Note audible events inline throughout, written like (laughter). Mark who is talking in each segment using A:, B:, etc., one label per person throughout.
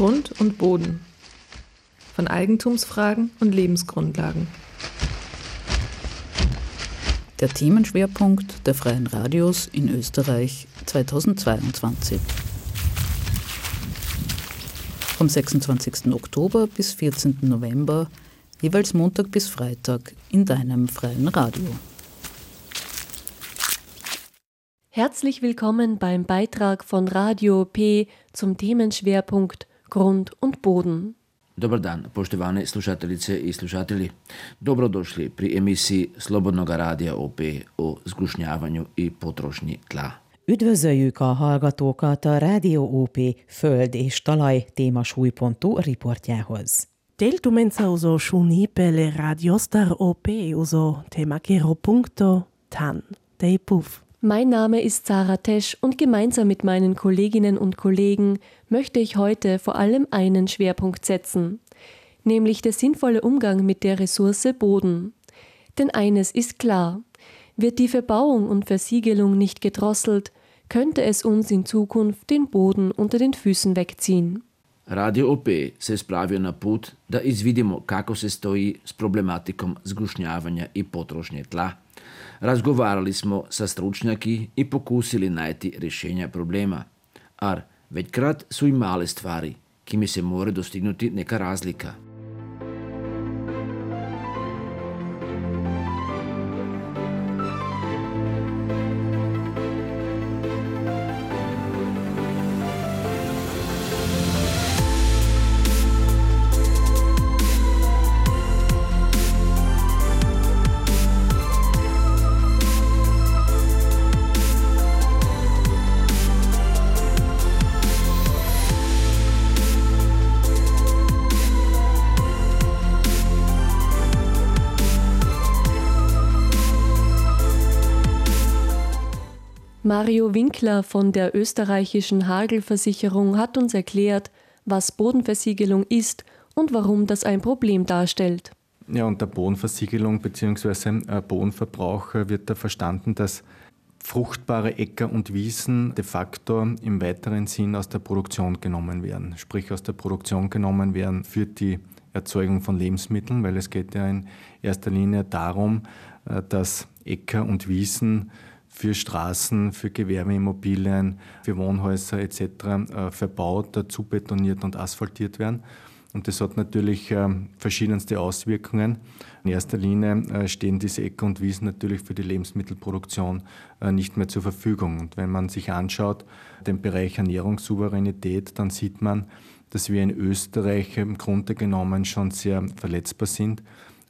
A: Grund und Boden. Von Eigentumsfragen und Lebensgrundlagen.
B: Der Themenschwerpunkt der Freien Radios in Österreich 2022. Vom 26. Oktober bis 14. November, jeweils Montag bis Freitag in deinem freien Radio.
C: Herzlich willkommen beim Beitrag von Radio P zum Themenschwerpunkt Grund und Boden.
D: Dobar dan, poštovane slušateljice i slušatelji. Dobrodošli pri emisiji Slobodnog radija OP o zgušnjavanju i potrošnji tla.
E: Üdvözöljük a hallgatókat a Rádió OP Föld és Talaj témasúlypontú riportjához.
F: Deltumenza uso šunipele radiostar OP uso temakero punkto tan. Dei puf.
C: Mein Name ist Sarah Tesch und gemeinsam mit meinen Kolleginnen und Kollegen möchte ich heute vor allem einen Schwerpunkt setzen, nämlich der sinnvolle Umgang mit der Ressource Boden. Denn eines ist klar, wird die Verbauung und Versiegelung nicht gedrosselt, könnte es uns in Zukunft den Boden unter den Füßen wegziehen.
D: Radio OP se spravio na put da izvidimo kako se stoji s problematikom zgušnjavanja i potrošnje tla – Razgovarali smo sa stručnjaki i pokusili najti rješenja problema. Ar većkrat su i male stvari, kime se more dostignuti neka razlika.
C: Mario Winkler von der österreichischen Hagelversicherung hat uns erklärt, was Bodenversiegelung ist und warum das ein Problem darstellt.
G: Ja, unter Bodenversiegelung bzw. Äh, Bodenverbrauch wird da verstanden, dass fruchtbare Äcker und Wiesen de facto im weiteren Sinn aus der Produktion genommen werden. Sprich aus der Produktion genommen werden für die Erzeugung von Lebensmitteln, weil es geht ja in erster Linie darum, äh, dass Äcker und Wiesen für Straßen, für Gewerbeimmobilien, für Wohnhäuser etc. Äh, verbaut, dazu betoniert und asphaltiert werden. Und das hat natürlich äh, verschiedenste Auswirkungen. In erster Linie äh, stehen diese Äcker und Wiesen natürlich für die Lebensmittelproduktion nicht mehr zur Verfügung. Und wenn man sich anschaut, den Bereich Ernährungssouveränität, dann sieht man, dass wir in Österreich im Grunde genommen schon sehr verletzbar sind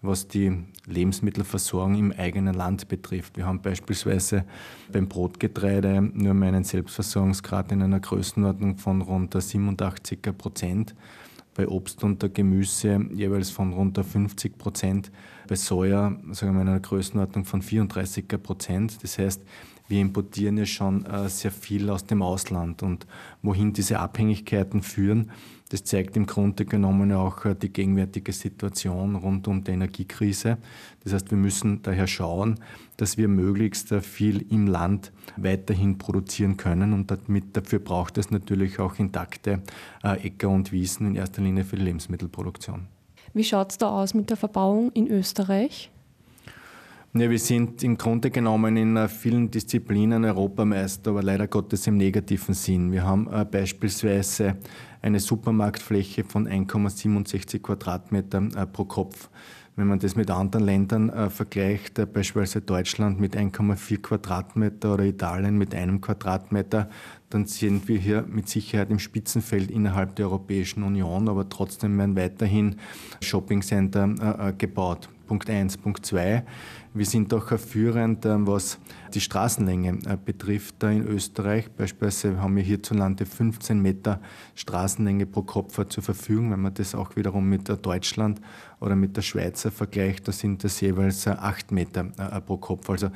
G: was die Lebensmittelversorgung im eigenen Land betrifft. Wir haben beispielsweise beim Brotgetreide nur einen Selbstversorgungsgrad in einer Größenordnung von rund 87 Prozent, bei Obst und Gemüse jeweils von rund 50 Prozent, bei Soja sagen wir in einer Größenordnung von 34 Prozent. Das heißt, wir importieren ja schon äh, sehr viel aus dem Ausland und wohin diese Abhängigkeiten führen, das zeigt im Grunde genommen auch äh, die gegenwärtige Situation rund um die Energiekrise. Das heißt, wir müssen daher schauen, dass wir möglichst äh, viel im Land weiterhin produzieren können und damit, dafür braucht es natürlich auch intakte äh, Äcker und Wiesen in erster Linie für die Lebensmittelproduktion.
C: Wie schaut es da aus mit der Verbauung in Österreich?
G: Ja, wir sind im Grunde genommen in vielen Disziplinen Europameister, aber leider Gottes im negativen Sinn. Wir haben beispielsweise eine Supermarktfläche von 1,67 Quadratmeter äh, pro Kopf. Wenn man das mit anderen Ländern äh, vergleicht, äh, beispielsweise Deutschland mit 1,4 Quadratmeter oder Italien mit einem Quadratmeter, dann sind wir hier mit Sicherheit im Spitzenfeld innerhalb der Europäischen Union, aber trotzdem werden weiterhin Shoppingcenter äh, gebaut. Punkt 1. Punkt 2. Wir sind auch führend, was die Straßenlänge äh, betrifft in Österreich. Beispielsweise haben wir hierzulande 15 Meter Straßenlänge pro Kopf zur Verfügung. Wenn man das auch wiederum mit Deutschland oder mit der Schweizer vergleicht, da sind das jeweils 8 äh, Meter äh, pro Kopf. Also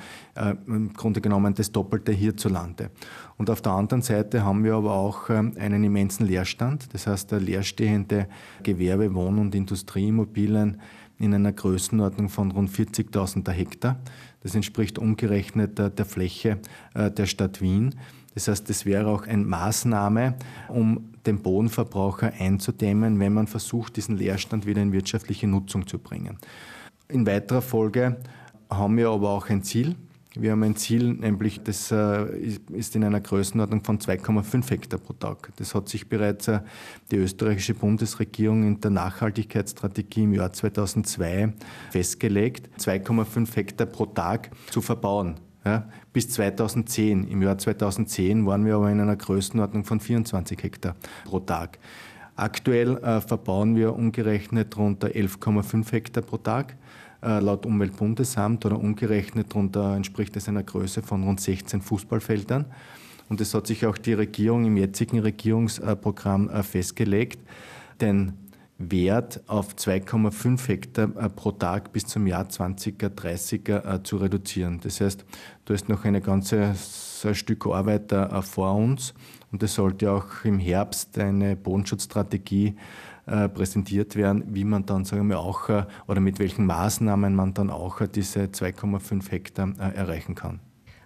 G: im Grunde genommen das Doppelte hierzulande. Und auf der anderen Seite haben wir aber auch einen immensen Leerstand. Das heißt, leerstehende Gewerbe, Wohn- und Industrieimmobilien in einer Größenordnung von rund 40.000 Hektar. Das entspricht umgerechnet der Fläche der Stadt Wien. Das heißt, das wäre auch eine Maßnahme, um den Bodenverbraucher einzudämmen, wenn man versucht, diesen Leerstand wieder in wirtschaftliche Nutzung zu bringen. In weiterer Folge haben wir aber auch ein Ziel. Wir haben ein Ziel, nämlich das äh, ist in einer Größenordnung von 2,5 Hektar pro Tag. Das hat sich bereits äh, die österreichische Bundesregierung in der Nachhaltigkeitsstrategie im Jahr 2002 festgelegt, 2,5 Hektar pro Tag zu verbauen. Ja, bis 2010. Im Jahr 2010 waren wir aber in einer Größenordnung von 24 Hektar pro Tag. Aktuell äh, verbauen wir umgerechnet rund 11,5 Hektar pro Tag. Äh, laut Umweltbundesamt oder umgerechnet darunter entspricht es einer Größe von rund 16 Fußballfeldern. Und es hat sich auch die Regierung im jetzigen Regierungsprogramm äh, festgelegt, den Wert auf 2,5 Hektar äh, pro Tag bis zum Jahr 2030 zu reduzieren. Das heißt, da ist noch ein Stück Arbeit vor uns und es sollte auch im Herbst eine Bodenschutzstrategie äh, präsentiert werden, wie man dann, sagen wir auch, äh, oder mit welchen Maßnahmen man dann auch äh, diese 2,5 Hektar erreichen kann.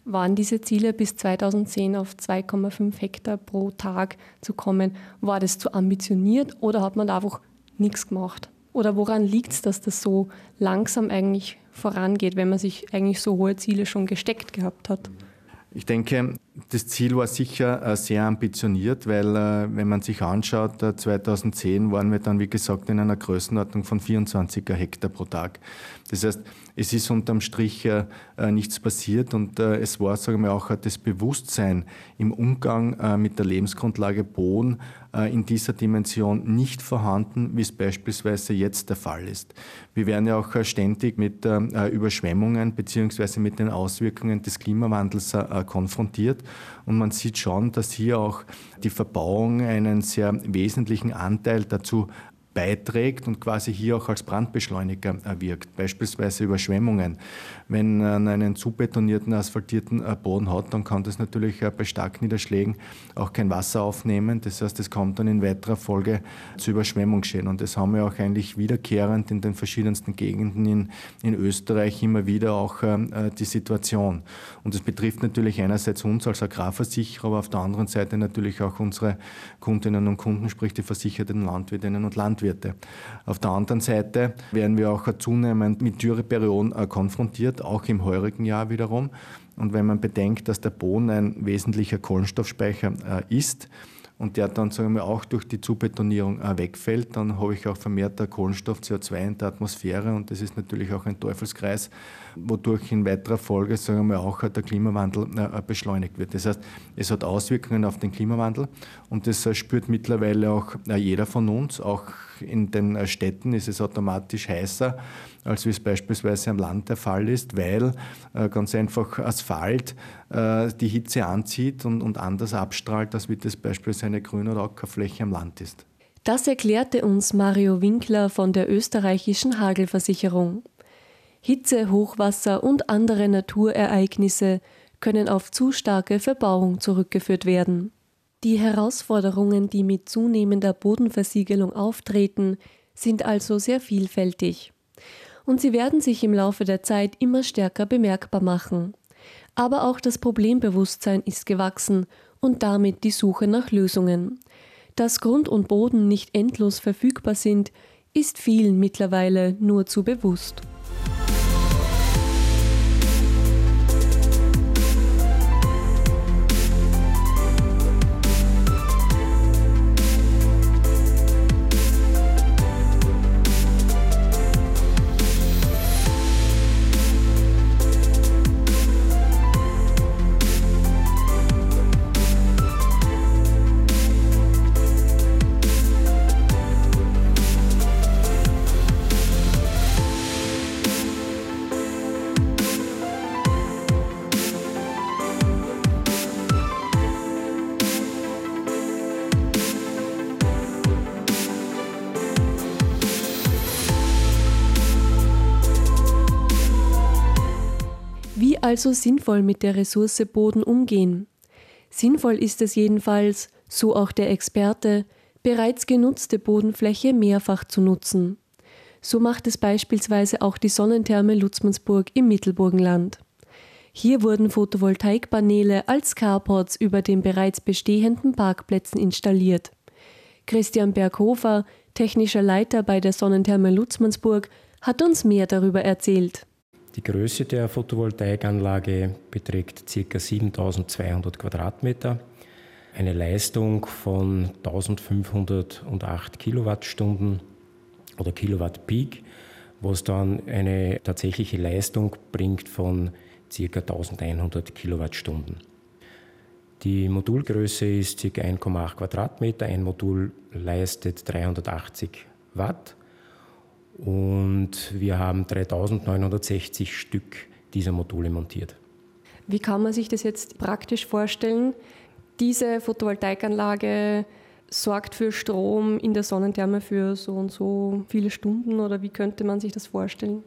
C: Waren diese Ziele bis 2010 auf 2,5 Hektar pro Tag zu kommen, war das zu ambitioniert oder hat man da einfach nichts gemacht? Oder woran liegt es, dass das so langsam eigentlich vorangeht, wenn man sich eigentlich so hohe Ziele schon gesteckt gehabt hat?
G: Ich denke, das Ziel war sicher äh, sehr ambitioniert, weil äh, wenn man sich anschaut, 2010 äh, waren wir dann, wie gesagt, in einer Größenordnung von 24 Hektar pro Tag. Das heißt, es ist unterm Strich nichts passiert und es war, sagen wir auch, das Bewusstsein im Umgang mit der Lebensgrundlage Boden in dieser Dimension nicht vorhanden, wie es beispielsweise jetzt der Fall ist. Wir werden ja auch ständig mit Überschwemmungen beziehungsweise mit den Auswirkungen des Klimawandels konfrontiert. Und man sieht schon, dass hier auch die Verbauung einen sehr wesentlichen Anteil dazu beiträgt und quasi hier auch als Brandbeschleuniger wirkt, beispielsweise Überschwemmungen. Wenn man einen zu betonierten, asphaltierten äh, Boden hat, dann kann das natürlich äh, bei Starkniederschlägen auch kein Wasser aufnehmen. Das heißt, es kommt dann in weiterer Folge zu Überschwemmungsschäden. Und das haben wir auch eigentlich wiederkehrend in den verschiedensten Gegenden in, in Österreich immer wieder auch äh, die Situation. Und das betrifft natürlich einerseits uns als Agrarversicherer, aber auf der anderen Seite natürlich auch unsere Kundinnen und Kunden, sprich die versicherten Landwirtinnen und Landwirte. Auf der anderen Seite werden wir auch zunehmend mit Dürreperioden konfrontiert auch im heurigen Jahr wiederum. Und wenn man bedenkt, dass der Boden ein wesentlicher Kohlenstoffspeicher äh, ist, und der dann sagen wir, auch durch die Zubetonierung äh, wegfällt, dann habe ich auch vermehrter Kohlenstoff, CO2 in der Atmosphäre und das ist natürlich auch ein Teufelskreis, wodurch in weiterer Folge sagen wir auch der Klimawandel äh, beschleunigt wird. Das heißt, es hat Auswirkungen auf den Klimawandel und das äh, spürt mittlerweile auch jeder von uns. Auch in den Städten ist es automatisch heißer, als wie es beispielsweise am Land der Fall ist, weil ganz einfach Asphalt die Hitze anzieht und, und anders abstrahlt, als wie das beispielsweise eine Grün- oder Ackerfläche am Land ist.
C: Das erklärte uns Mario Winkler von der österreichischen Hagelversicherung. Hitze, Hochwasser und andere Naturereignisse können auf zu starke Verbauung zurückgeführt werden. Die Herausforderungen, die mit zunehmender Bodenversiegelung auftreten, sind also sehr vielfältig. Und sie werden sich im Laufe der Zeit immer stärker bemerkbar machen. Aber auch das Problembewusstsein ist gewachsen und damit die Suche nach Lösungen. Dass Grund und Boden nicht endlos verfügbar sind, ist vielen mittlerweile nur zu bewusst. Also sinnvoll mit der Ressource Boden umgehen? Sinnvoll ist es jedenfalls, so auch der Experte, bereits genutzte Bodenfläche mehrfach zu nutzen. So macht es beispielsweise auch die Sonnentherme Lutzmannsburg im Mittelburgenland. Hier wurden Photovoltaikpaneele als Carports über den bereits bestehenden Parkplätzen installiert. Christian Berghofer, technischer Leiter bei der Sonnentherme Lutzmannsburg, hat uns mehr darüber erzählt.
H: Die Größe der Photovoltaikanlage beträgt ca. 7200 Quadratmeter, eine Leistung von 1508 Kilowattstunden oder Kilowatt Peak, was dann eine tatsächliche Leistung bringt von ca. 1100 Kilowattstunden. Die Modulgröße ist ca. 1,8 Quadratmeter. Ein Modul leistet 380 Watt und wir haben 3960 Stück dieser Module montiert.
C: Wie kann man sich das jetzt praktisch vorstellen? Diese Photovoltaikanlage sorgt für Strom in der Sonnentherme für so und so viele Stunden oder wie könnte man sich das vorstellen?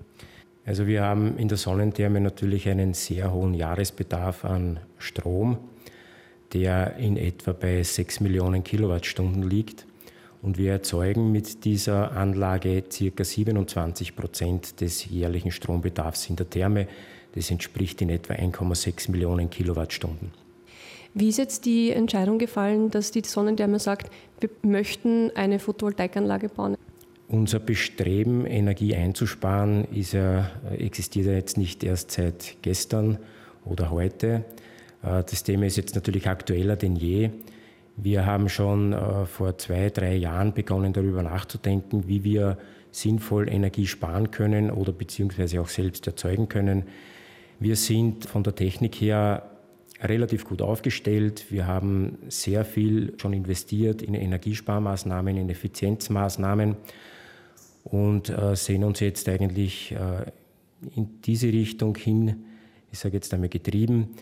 H: Also wir haben in der Sonnentherme natürlich einen sehr hohen Jahresbedarf an Strom, der in etwa bei 6 Millionen Kilowattstunden liegt. Und wir erzeugen mit dieser Anlage ca. 27 Prozent des jährlichen Strombedarfs in der Therme. Das entspricht in etwa 1,6 Millionen Kilowattstunden.
C: Wie ist jetzt die Entscheidung gefallen, dass die Sonnentherme sagt, wir möchten eine Photovoltaikanlage bauen?
H: Unser Bestreben, Energie einzusparen, ist ja, existiert ja jetzt nicht erst seit gestern oder heute. Äh, das Thema ist jetzt natürlich aktueller denn je. Wir haben schon äh, vor zwei, drei Jahren begonnen, darüber nachzudenken, wie wir sinnvoll Energie sparen können oder beziehungsweise auch selbst erzeugen können. Wir sind von der Technik her relativ gut aufgestellt. Wir haben sehr viel schon investiert in Energiesparmaßnahmen, in Effizienzmaßnahmen und äh, sehen uns jetzt eigentlich äh, in diese Richtung hin, ich sage jetzt einmal getrieben,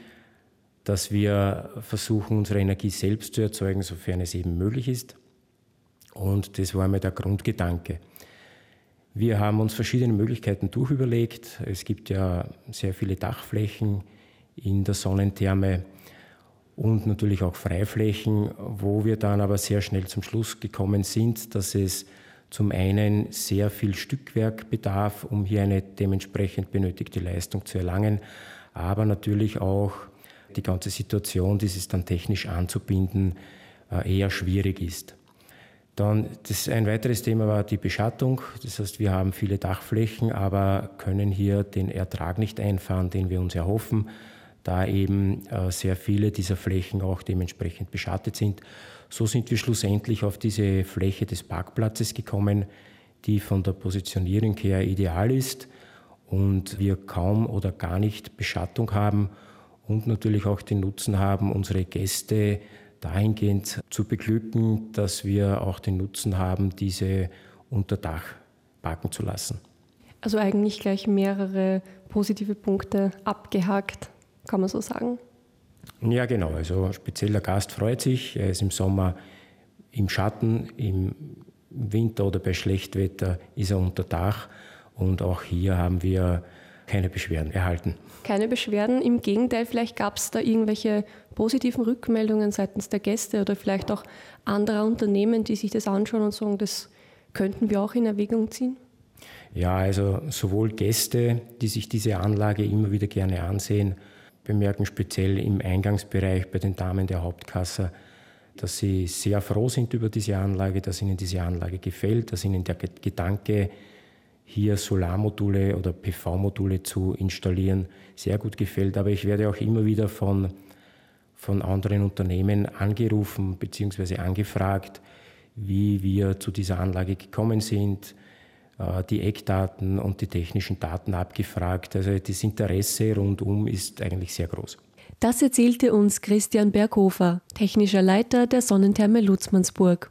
H: dass wir versuchen, unsere Energie selbst zu erzeugen, sofern es eben möglich ist. Und das war mir der Grundgedanke. Wir haben uns verschiedene Möglichkeiten durchüberlegt. Es gibt ja sehr viele Dachflächen in der Sonnentherme und natürlich auch Freiflächen, wo wir dann aber sehr schnell zum Schluss gekommen sind, dass es zum einen sehr viel Stückwerk bedarf, um hier eine dementsprechend benötigte Leistung zu erlangen, aber natürlich auch die ganze Situation, dieses dann technisch anzubinden, äh, eher schwierig ist. Dann das, ein weiteres Thema war die Beschattung. Das heißt, wir haben viele Dachflächen, aber können hier den Ertrag nicht einfahren, den wir uns erhoffen, da eben äh, sehr viele dieser Flächen auch dementsprechend beschattet sind. So sind wir schlussendlich auf diese Fläche des Parkplatzes gekommen, die von der Positionierung her ideal ist und wir kaum oder gar nicht Beschattung haben und natürlich auch den Nutzen haben, unsere Gäste dahingehend zu beglücken, dass wir auch den Nutzen haben, diese unter Dach parken zu lassen.
C: Also eigentlich gleich mehrere positive Punkte abgehakt, kann man so sagen.
H: Ja, genau. Also speziell der Gast freut sich. Er ist im Sommer im Schatten, im Winter oder bei Schlechtwetter ist er unter Dach. Und auch hier haben wir keine Beschwerden erhalten.
C: Keine Beschwerden, im Gegenteil, vielleicht gab es da irgendwelche positiven Rückmeldungen seitens der Gäste oder vielleicht auch anderer Unternehmen, die sich das anschauen und sagen, das könnten wir auch in Erwägung ziehen?
H: Ja, also sowohl Gäste, die sich diese Anlage immer wieder gerne ansehen, bemerken speziell im Eingangsbereich bei den Damen der Hauptkasse, dass sie sehr froh sind über diese Anlage, dass ihnen diese Anlage gefällt, dass ihnen der Gedanke hier Solarmodule oder PV-Module zu installieren, sehr gut gefällt. Aber ich werde auch immer wieder von, von anderen Unternehmen angerufen bzw. angefragt, wie wir zu dieser Anlage gekommen sind, äh, die Eckdaten und die technischen Daten abgefragt. Also das Interesse rundum ist eigentlich sehr groß.
C: Das erzählte uns Christian Berghofer, technischer Leiter der Sonnentherme Lutzmannsburg.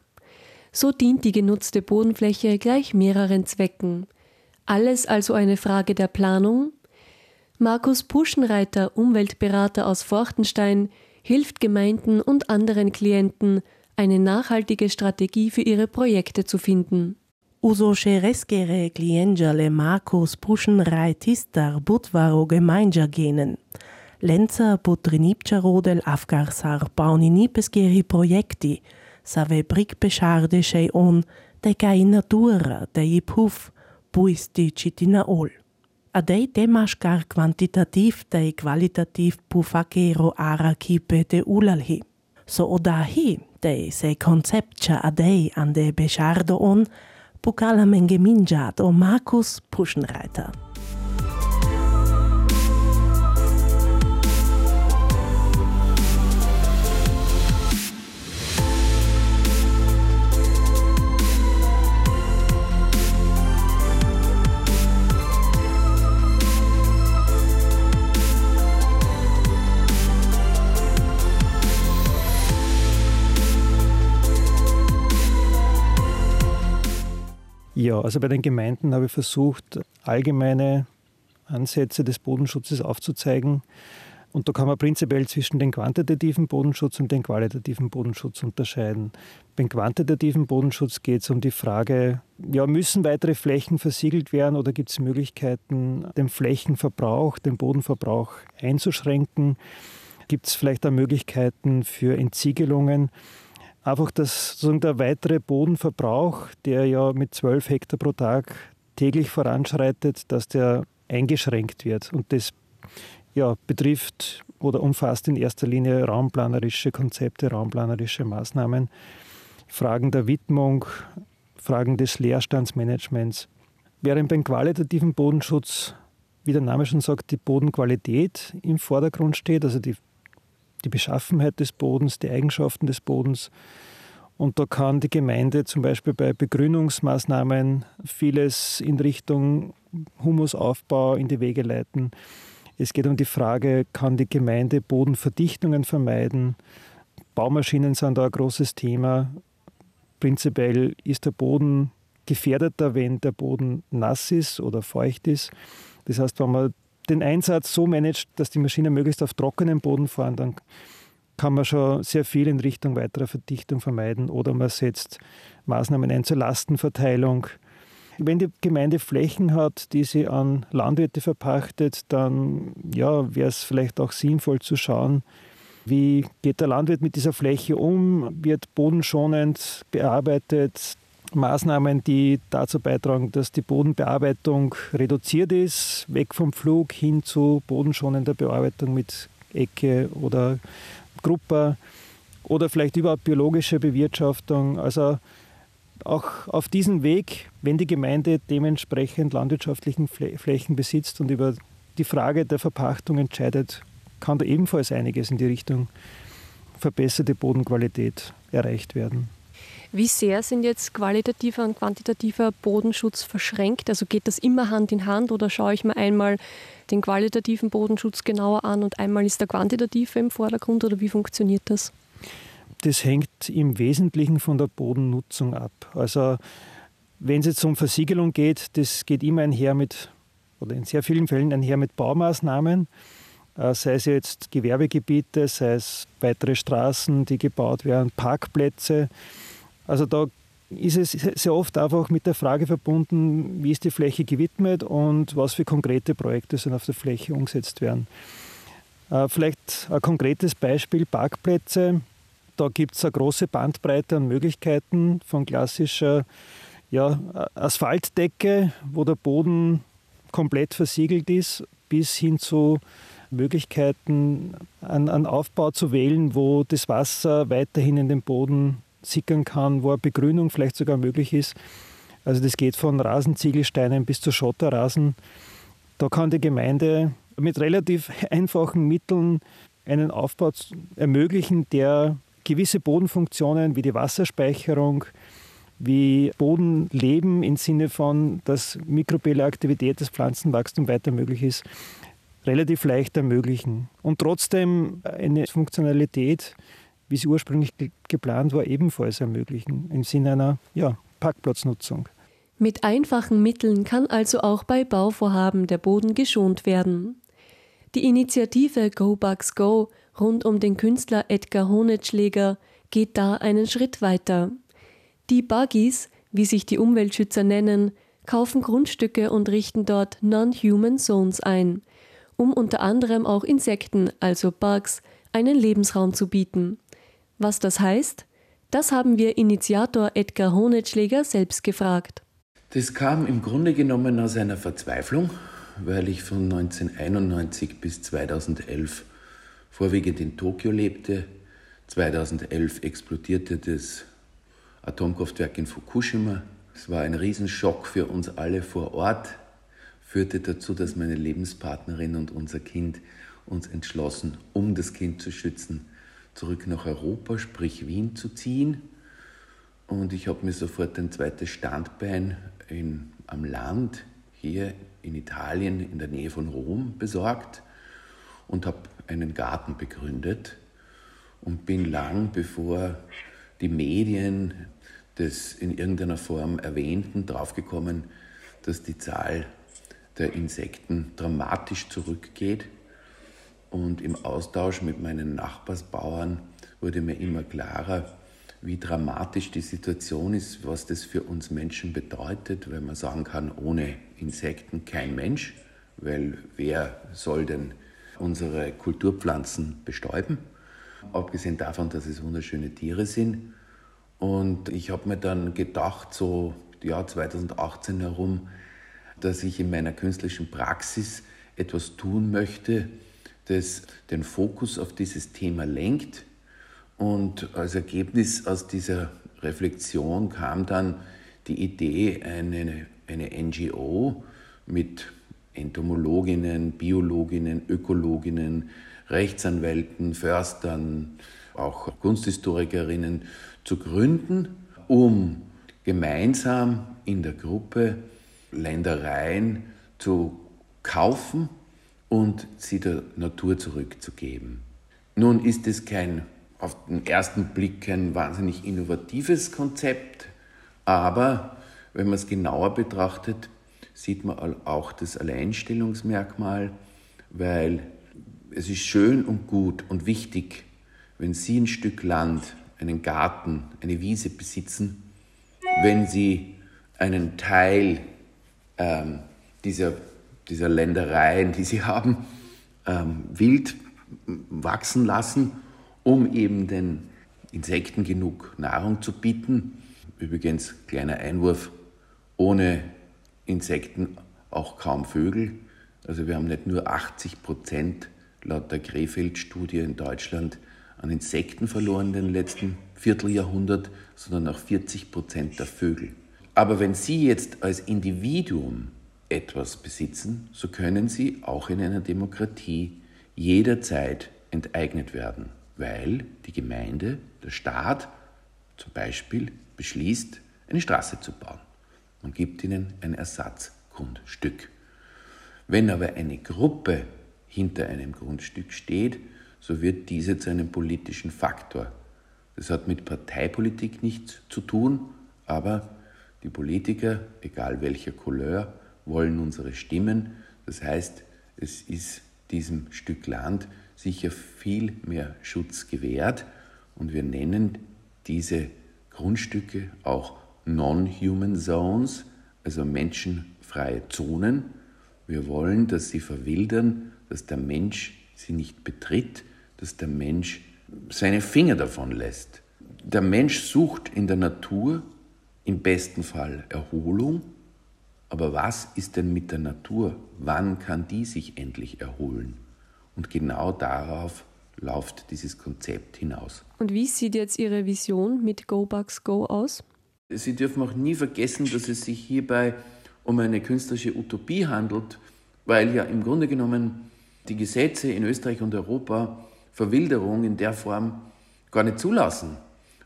C: So dient die genutzte Bodenfläche gleich mehreren Zwecken. Alles also eine Frage der Planung? Markus Puschenreiter, Umweltberater aus Forchtenstein, hilft Gemeinden und anderen Klienten, eine nachhaltige Strategie für ihre Projekte zu finden.
F: Uso šereskere klienđale Markus Puschenreitistar butvaro gemeinja genen. Lenza putrinipča rodel afgarsar pauninipeskeri projekti, save brik bescharde on, de kai natura, de i puf, puis di citina ol. A dei demascar quantitativ dei qualitativ pu facero ara kipe de ulalhi. So odahi dei se conceptcha a dei an de beschardo on, pukala mengeminjat o Markus Puschenreiter.
I: Ja, also bei den Gemeinden habe ich versucht, allgemeine Ansätze des Bodenschutzes aufzuzeigen. Und da kann man prinzipiell zwischen dem quantitativen Bodenschutz und dem qualitativen Bodenschutz unterscheiden. Beim quantitativen Bodenschutz geht es um die Frage, ja, müssen weitere Flächen versiegelt werden oder gibt es Möglichkeiten, den Flächenverbrauch, den Bodenverbrauch einzuschränken? Gibt es vielleicht auch Möglichkeiten für Entsiegelungen? Einfach dass sozusagen der weitere Bodenverbrauch, der ja mit 12 Hektar pro Tag täglich voranschreitet, dass der eingeschränkt wird. Und das ja, betrifft oder umfasst in erster Linie raumplanerische Konzepte, raumplanerische Maßnahmen, Fragen der Widmung, Fragen des Leerstandsmanagements. Während beim qualitativen Bodenschutz, wie der Name schon sagt, die Bodenqualität im Vordergrund steht, also die die Beschaffenheit des Bodens, die Eigenschaften des Bodens. Und da kann die Gemeinde zum Beispiel bei Begrünungsmaßnahmen vieles in Richtung Humusaufbau in die Wege leiten. Es geht um die Frage, kann die Gemeinde Bodenverdichtungen vermeiden? Baumaschinen sind da ein großes Thema. Prinzipiell ist der Boden gefährdeter, wenn der Boden nass ist oder feucht ist. Das heißt, wenn man den Einsatz so managt, dass die Maschine möglichst auf trockenem Boden fahren, dann kann man schon sehr viel in Richtung weiterer Verdichtung vermeiden oder man setzt Maßnahmen ein zur Lastenverteilung. Wenn die Gemeinde Flächen hat, die sie an Landwirte verpachtet, dann ja, wäre es vielleicht auch sinnvoll zu schauen, wie geht der Landwirt mit dieser Fläche um, wird bodenschonend bearbeitet, Maßnahmen, die dazu beitragen, dass die Bodenbearbeitung reduziert ist, weg vom Flug hin zu bodenschonender Bearbeitung mit Ecke oder Gruppe oder vielleicht überhaupt biologische Bewirtschaftung. Also auch auf diesem Weg, wenn die Gemeinde dementsprechend landwirtschaftlichen Flächen besitzt und über die Frage der Verpachtung entscheidet, kann da ebenfalls einiges in die Richtung verbesserte Bodenqualität erreicht werden.
C: Wie sehr sind jetzt qualitativer und quantitativer Bodenschutz verschränkt? Also geht das immer Hand in Hand oder schaue ich mir einmal den qualitativen Bodenschutz genauer an und einmal ist der quantitative im Vordergrund oder wie funktioniert das?
I: Das hängt im Wesentlichen von der Bodennutzung ab. Also wenn es jetzt um Versiegelung geht, das geht immer einher mit, oder in sehr vielen Fällen einher mit Baumaßnahmen äh, sei es jetzt Gewerbegebiete, sei es weitere Straßen, die gebaut werden, Parkplätze. Also da ist es sehr oft einfach mit der Frage verbunden, wie ist die Fläche gewidmet und was für konkrete Projekte sollen auf der Fläche umgesetzt werden. Äh, vielleicht ein konkretes Beispiel, Parkplätze. Da gibt es eine große Bandbreite an Möglichkeiten von klassischer ja, Asphaltdecke, wo der Boden komplett versiegelt ist, bis hin zu Möglichkeiten, einen Aufbau zu wählen, wo das Wasser weiterhin in den Boden sickern kann, wo eine Begrünung vielleicht sogar möglich ist. Also das geht von Rasenziegelsteinen bis zu Schotterrasen. Da kann die Gemeinde mit relativ (laughs) einfachen Mitteln einen Aufbau ermöglichen, der gewisse Bodenfunktionen wie die Wasserspeicherung, wie Bodenleben im Sinne von, dass mikrobielle Aktivität, das Pflanzenwachstum weiter möglich ist, relativ leicht ermöglichen. Und trotzdem eine Funktionalität, wie sie ursprünglich ge geplant war, ebenfalls ermöglichen, im Sinne einer ja, Parkplatznutzung.
C: Mit einfachen Mitteln kann also auch bei Bauvorhaben der Boden geschont werden. Die Initiative Go Bugs Go rund um den Künstler Edgar Honetschläger geht da einen Schritt weiter. Die Buggies, wie sich die Umweltschützer nennen, kaufen Grundstücke und richten dort Non-Human Zones ein, um unter anderem auch Insekten, also Bugs, einen Lebensraum zu bieten. Was das heißt, das haben wir Initiator Edgar Honetschläger selbst gefragt.
J: Das kam im Grunde genommen aus einer Verzweiflung, weil ich von 1991 bis 2011 vorwiegend in Tokio lebte. 2011 explodierte das Atomkraftwerk in Fukushima. Es war ein Riesenschock für uns alle vor Ort, führte dazu, dass meine Lebenspartnerin und unser Kind uns entschlossen, um das Kind zu schützen, zurück nach Europa, sprich Wien, zu ziehen. Und ich habe mir sofort ein zweites Standbein in, am Land hier in Italien in der Nähe von Rom besorgt und habe einen Garten begründet und bin lang, bevor die Medien das in irgendeiner Form erwähnten, draufgekommen, dass die Zahl der Insekten dramatisch zurückgeht. Und im Austausch mit meinen Nachbarsbauern wurde mir immer klarer, wie dramatisch die Situation ist, was das für uns Menschen bedeutet, weil man sagen kann, ohne Insekten kein Mensch, weil wer soll denn unsere Kulturpflanzen bestäuben? Abgesehen davon, dass es wunderschöne Tiere sind. Und ich habe mir dann gedacht, so Jahr 2018 herum, dass ich in meiner künstlerischen Praxis etwas tun möchte, das den Fokus auf dieses Thema lenkt. Und als Ergebnis aus dieser Reflexion kam dann die Idee, eine, eine NGO mit Entomologinnen, Biologinnen, Ökologinnen, Rechtsanwälten, Förstern, auch Kunsthistorikerinnen zu gründen, um gemeinsam in der Gruppe Ländereien zu kaufen und sie der Natur zurückzugeben. Nun ist es kein, auf den ersten Blick kein wahnsinnig innovatives Konzept, aber wenn man es genauer betrachtet, sieht man auch das Alleinstellungsmerkmal, weil es ist schön und gut und wichtig, wenn Sie ein Stück Land, einen Garten, eine Wiese besitzen, wenn Sie einen Teil ähm, dieser, dieser Ländereien, die Sie (laughs) haben, ähm, wild wachsen lassen, um eben den Insekten genug Nahrung zu bieten. Übrigens, kleiner Einwurf, ohne Insekten auch kaum Vögel. Also wir haben nicht nur 80 Prozent laut der Krefeld-Studie in Deutschland an Insekten verloren in den letzten Vierteljahrhundert, sondern auch 40 Prozent der Vögel. Aber wenn Sie jetzt als Individuum etwas besitzen, so können Sie auch in einer Demokratie jederzeit enteignet werden, weil die Gemeinde, der Staat zum Beispiel beschließt, eine Straße zu bauen. Man gibt ihnen ein Ersatzgrundstück. Wenn aber eine Gruppe hinter einem Grundstück steht, so wird diese zu einem politischen Faktor. Das hat mit Parteipolitik nichts zu tun, aber die Politiker, egal welcher Couleur, wollen unsere Stimmen. Das heißt, es ist diesem Stück Land sicher viel mehr Schutz gewährt und wir nennen diese Grundstücke auch Non-Human Zones, also menschenfreie Zonen. Wir wollen, dass sie verwildern, dass der Mensch sie nicht betritt, dass der Mensch seine Finger davon lässt. Der Mensch sucht in der Natur im besten Fall Erholung, aber was ist denn mit der Natur? Wann kann die sich endlich erholen? Und genau darauf läuft dieses Konzept hinaus.
C: Und wie sieht jetzt Ihre Vision mit Go Bugs Go aus?
J: Sie dürfen auch nie vergessen, dass es sich hierbei um eine künstlerische Utopie handelt, weil ja im Grunde genommen die Gesetze in Österreich und Europa Verwilderung in der Form gar nicht zulassen.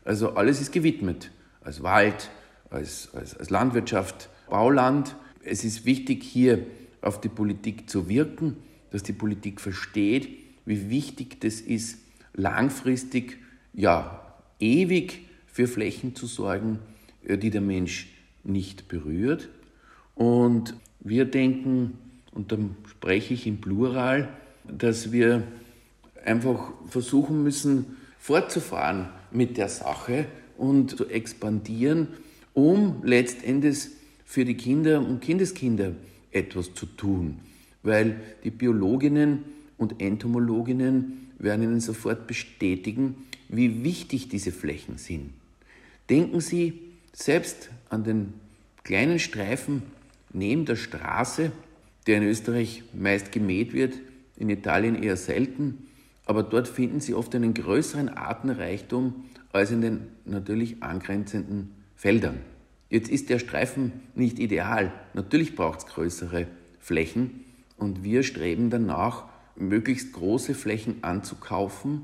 J: Also alles ist gewidmet, als Wald, als, als, als Landwirtschaft, Bauland. Es ist wichtig, hier auf die Politik zu wirken, dass die Politik versteht, wie wichtig das ist, langfristig, ja, ewig für Flächen zu sorgen, äh, die der Mensch nicht berührt. Und wir denken, und dann spreche ich im Plural, dass wir einfach versuchen müssen, fortzufahren mit der Sache und zu expandieren, um letztendlich für die Kinder und Kindeskinder etwas zu tun. Weil die Biologinnen und Entomologinnen werden Ihnen sofort bestätigen, wie wichtig diese Flächen sind. Denken Sie selbst an den kleinen Streifen neben der Straße, der in Österreich meist gemäht wird, in Italien eher selten, aber dort finden Sie oft einen größeren Artenreichtum als in den natürlich angrenzenden Feldern. Jetzt ist der Streifen nicht ideal. Natürlich braucht es größere Flächen und wir streben danach, möglichst große Flächen anzukaufen.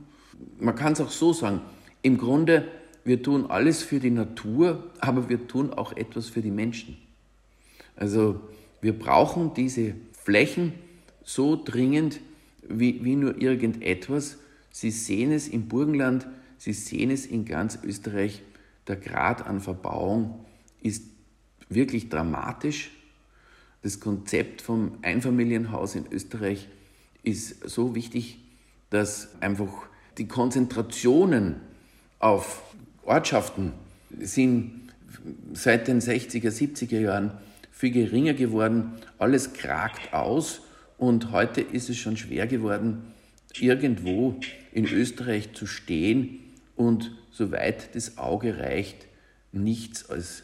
J: Man kann es auch so sagen, im Grunde, wir tun alles für die Natur, aber wir tun auch etwas für die Menschen. Also wir brauchen diese Flächen so dringend wie, wie nur irgendetwas. Sie sehen es im Burgenland, Sie sehen es in ganz Österreich. Der Grad an Verbauung ist wirklich dramatisch. Das Konzept vom Einfamilienhaus in Österreich ist so wichtig, dass einfach die Konzentrationen auf Ortschaften sind seit den 60er, 70er Jahren viel geringer geworden. Alles kragt aus und heute ist es schon schwer geworden, irgendwo in Österreich zu stehen und soweit das Auge reicht, nichts als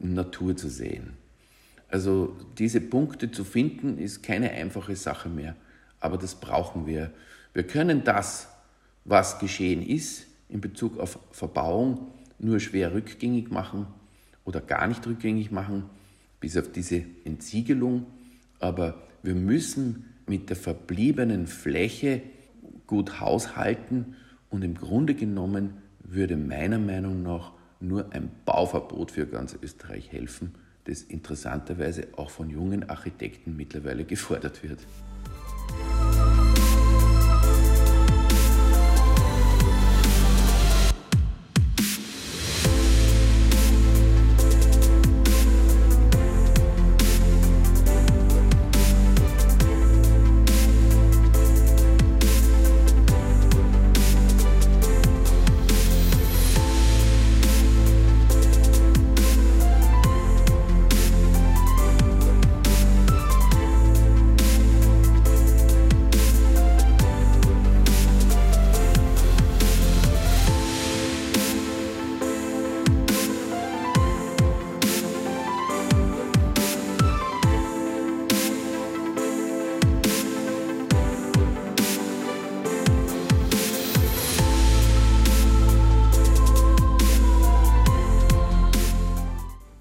J: Natur zu sehen. Also diese Punkte zu finden, ist keine einfache Sache mehr, aber das brauchen wir. Wir können das, was geschehen ist in Bezug auf Verbauung, nur schwer rückgängig machen oder gar nicht rückgängig machen, bis auf diese Entsiegelung, aber wir müssen mit der verbliebenen Fläche gut haushalten und im Grunde genommen würde meiner Meinung nach nur ein Bauverbot für ganz Österreich helfen, das interessanterweise auch von jungen Architekten mittlerweile gefordert wird.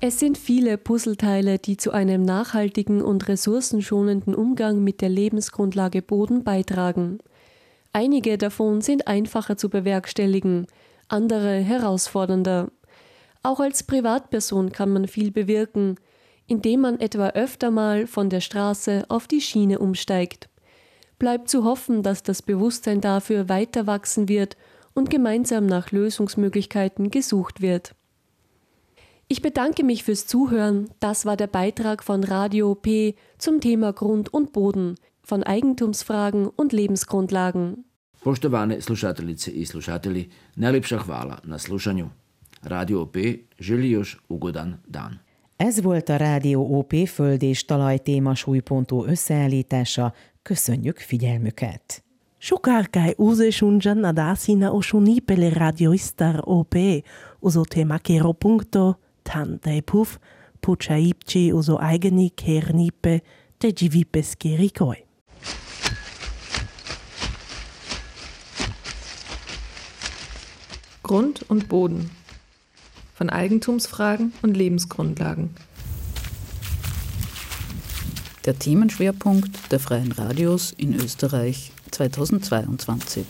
C: Es sind viele Puzzleteile, die zu einem nachhaltigen und ressourcenschonenden Umgang mit der Lebensgrundlage Boden beitragen. Einige davon sind einfacher zu bewerkstelligen, andere herausfordernder. Auch als Privatperson kann man viel bewirken, indem man etwa öfter mal von der Straße auf die Schiene umsteigt. Bleibt zu hoffen, dass das Bewusstsein dafür weiter wachsen wird und gemeinsam nach Lösungsmöglichkeiten gesucht wird. Ich bedanke mich fürs Zuhören. Das war der Beitrag von Radio P zum Thema Grund und Boden, von Eigentumsfragen und Lebensgrundlagen.
D: Poštovane slušateljice i slušatelji, najlepša hvala na slušanju. Radio OP želi još ugodan dan.
E: Ez volt a Rádió OP föld és talaj téma súlypontú összeállítása. Köszönjük figyelmüket!
F: Sukárkáj úzésunjan a dásina osunipele radioistar OP, uzo tema kero punkto, tantei puf, puchaipchi uso eigeni kernipe te jivipes kerikoi.
A: Grund und Boden. Von Eigentumsfragen und Lebensgrundlagen.
B: Der Themenschwerpunkt der Freien Radios in Österreich 2022.